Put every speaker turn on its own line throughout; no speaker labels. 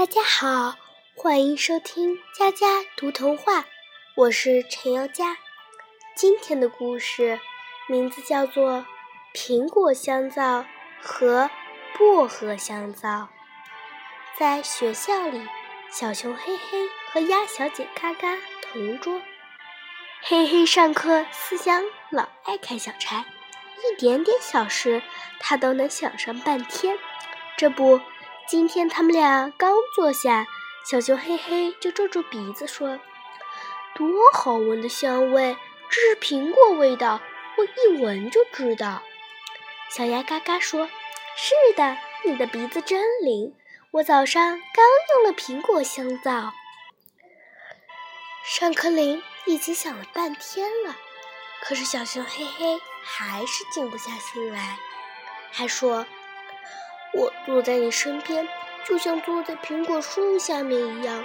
大家好，欢迎收听佳佳读童话，我是陈瑶佳。今天的故事名字叫做《苹果香皂和薄荷香皂》。在学校里，小熊黑黑和鸭小姐嘎嘎同桌。黑黑上课思想老爱开小差，一点点小事他都能想上半天。这不。今天他们俩刚坐下，小熊嘿嘿就皱皱鼻子说：“多好闻的香味，这是苹果味道，我一闻就知道。”小鸭嘎嘎说：“是的，你的鼻子真灵，我早上刚用了苹果香皂。”上课铃已经响了半天了，可是小熊嘿嘿还是静不下心来，还说。我坐在你身边，就像坐在苹果树下面一样。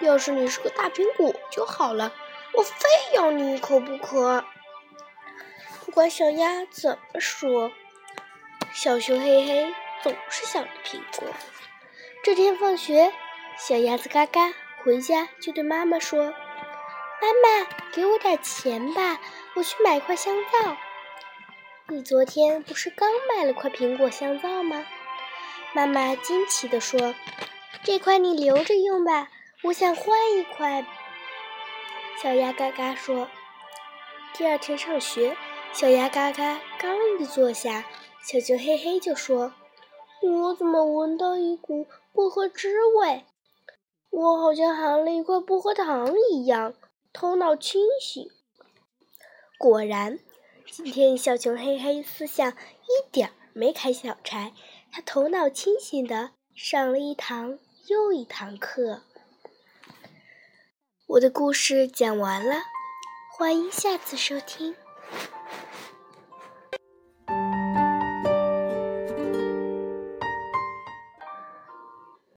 要是你是个大苹果就好了，我非咬你一口不可。不管小鸭怎么说，小熊嘿嘿总是想着苹果。这天放学，小鸭子嘎嘎回家就对妈妈说：“妈妈，给我点钱吧，我去买块香皂。”你昨天不是刚买了块苹果香皂吗？妈妈惊奇地说：“这块你留着用吧，我想换一块。”小鸭嘎嘎说：“第二天上学，小鸭嘎嘎刚一坐下，小熊嘿嘿就说：‘我怎么闻到一股薄荷汁味？我好像含了一块薄荷糖一样，头脑清醒。’果然，今天小熊嘿嘿思想一点儿没开小差。”他头脑清醒的上了一堂又一堂课。我的故事讲完了，欢迎下次收听。